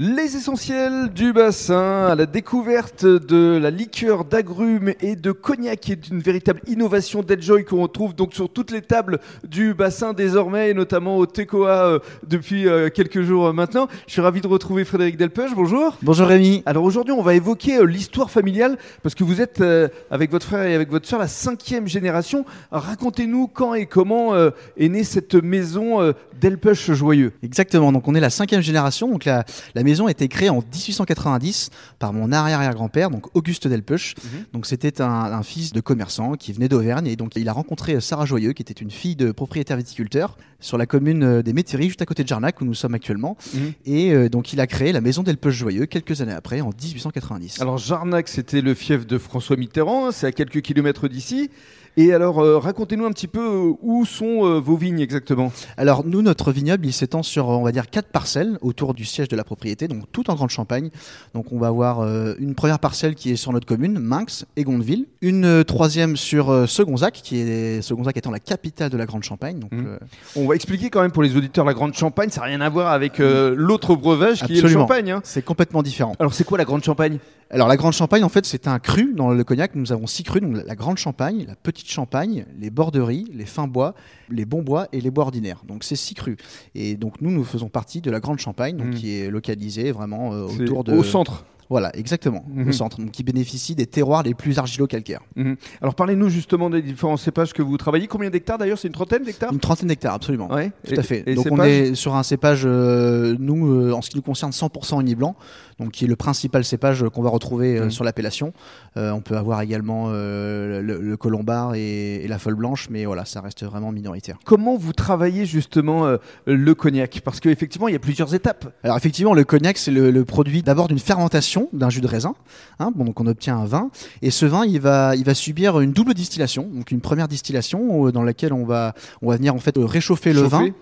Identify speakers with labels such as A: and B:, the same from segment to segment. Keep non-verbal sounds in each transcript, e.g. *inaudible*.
A: Les essentiels du bassin, à la découverte de la liqueur d'agrumes et de cognac, qui est une véritable innovation d'Enjoy qu'on retrouve donc sur toutes les tables du bassin désormais, et notamment au Tecoa euh, depuis euh, quelques jours maintenant. Je suis ravi de retrouver Frédéric Delpeuche. Bonjour.
B: Bonjour Rémi.
A: Alors aujourd'hui, on va évoquer euh, l'histoire familiale parce que vous êtes euh, avec votre frère et avec votre soeur la cinquième génération. Racontez-nous quand et comment euh, est née cette maison euh, Delpeuche Joyeux.
B: Exactement, donc on est la cinquième génération. Donc la, la maison a été créée en 1890 par mon arrière-grand-père, donc Auguste Delpeuch.
A: Mhm.
B: Donc c'était un, un fils de commerçant qui venait d'Auvergne et donc il a rencontré Sarah Joyeux, qui était une fille de propriétaire viticulteur sur la commune euh, des Métairies, juste à côté de Jarnac où nous sommes actuellement.
A: Mhm.
B: Et euh, donc il a créé la maison Delpeuch Joyeux quelques années après, en 1890.
A: Alors Jarnac, c'était le fief de François Mitterrand, hein, c'est à quelques kilomètres d'ici. Et alors, euh, racontez-nous un petit peu euh, où sont euh, vos vignes exactement?
B: Alors nous, notre vignoble, il s'étend sur, on va dire, quatre parcelles autour du siège de la propriété, donc tout en Grande Champagne. Donc on va avoir euh, une première parcelle qui est sur notre commune, Minx et Gondeville. Une euh, troisième sur euh, Segonzac, qui est Segonzac étant la capitale de la Grande Champagne. Donc euh,
A: On va expliquer quand même pour les auditeurs la Grande Champagne, ça n'a rien à voir avec euh, l'autre breuvage qui est le champagne. hein.
B: c'est complètement différent.
A: Alors c'est quoi la Grande Champagne
B: Alors la Grande Champagne, en fait, c'est un cru dans le cognac. Nous avons six crus, donc la Grande Champagne, la Petite Champagne, les borderies, les fins bois, les bons bois et les bois ordinaires. Donc c'est six crus. Et donc nous, nous faisons partie de la Grande Champagne, donc
A: Mhm.
B: qui est localisée vraiment euh, autour de
A: Au centre.
B: Voilà, exactement,
A: Mhm.
B: au centre, donc qui bénéficie des terroirs les plus argilo-calcaires.
A: Mhm. Alors parlez-nous justement des différents cépages que vous travaillez. Combien d'hectares d'ailleurs? C'est une trentaine d'hectares?
B: Une trentaine d'hectares, absolument.
A: Ouais.
B: Tout
A: Et-
B: à fait. donc on est sur un cépage, euh, nous, euh, en ce qui nous concerne, 100% uni blanc, donc qui est le principal cépage qu'on va retrouver euh,
A: Mhm.
B: sur l'appellation. On peut avoir également le, le colombard et, et la folle blanche, mais voilà, ça reste vraiment minoritaire.
A: Comment vous travaillez justement euh, le cognac? Parce qu'effectivement, il y a plusieurs étapes.
B: Alors effectivement, le cognac, c'est le, le produit d'abord d'une fermentation d'un jus de raisin. hein. bon, on obtient un vin, et ce vin, il va, subir une double distillation, donc une première distillation euh, dans laquelle on va, venir en fait euh, réchauffer le vin.
A: Chauffé.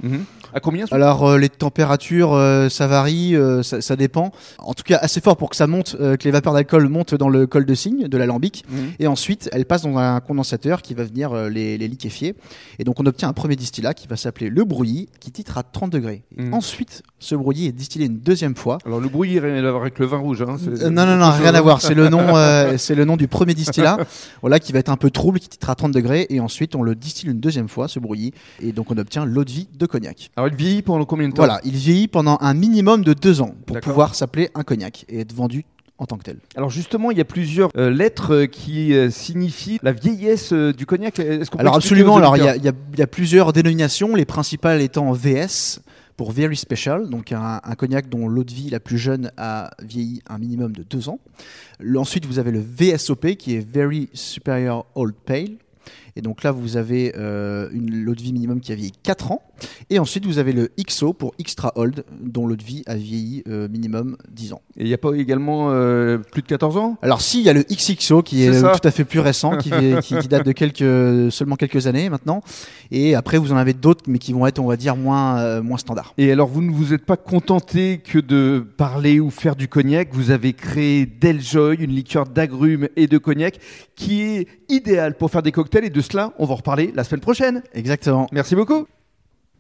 A: À combien
B: Alors euh, les températures, euh, ça varie, euh, ça, ça dépend. En tout cas, assez fort pour que ça monte, que les vapeurs d'alcool montent dans le col de cygne de l'alambic.
A: Mhm.
B: Et ensuite, elles passent dans un condensateur qui va venir les, les liquéfier. Et donc, on obtient un premier distillat qui va s'appeler le brouillis, qui titre à 30 degrés.
A: Mhm.
B: Ensuite, ce brouillis est distillé une deuxième fois.
A: Alors le bruit, rien à voir avec le vin rouge. hein.
B: Non, non, non, rien à voir. C'est le nom, *laughs* c'est le nom du premier distillat, voilà, qui va être un peu trouble, qui titre à 30 degrés. Et ensuite, on le distille une deuxième fois, ce brouillis. Et donc, on obtient l'eau de vie de cognac.
A: Alors il vieillit pendant combien de temps
B: Voilà, il vieillit pendant un minimum de deux ans pour pouvoir s'appeler un cognac et être vendu en tant que tel.
A: Alors justement, il y a plusieurs euh, lettres euh, qui euh, signifient la vieillesse du cognac. Peut
B: Alors absolument, alors il y, a- y y plusieurs dénominations, les principales étant VS pour Very Special, donc un, un cognac dont l'eau de vie la plus jeune a vieilli un minimum de deux ans. Le- ensuite, vous avez le VSOP qui est Very Superior Old Pale. Et donc là, vous avez euh, une l'eau de vie minimum qui a vieilli 4 ans. Et ensuite, vous avez le XO pour Extra Old, dont l'eau de vie a vieilli euh, minimum 10 ans.
A: Et il n'y a pas également euh, plus de 14 ans?
B: Alors si, il y a le XXO qui est, tout à fait plus récent, qui, vi- qui- qui date de quelques, seulement quelques années maintenant. Et après, vous en avez d'autres, mais qui vont être, on va dire, moins, euh, moins standards.
A: Et alors, vous ne vous êtes pas contenté que de parler ou faire du cognac. Vous avez créé Deljoy, une liqueur d'agrumes et de cognac qui est idéale pour faire des cocktails. Et de on va en reparler la semaine prochaine.
B: Exactement.
A: Merci beaucoup.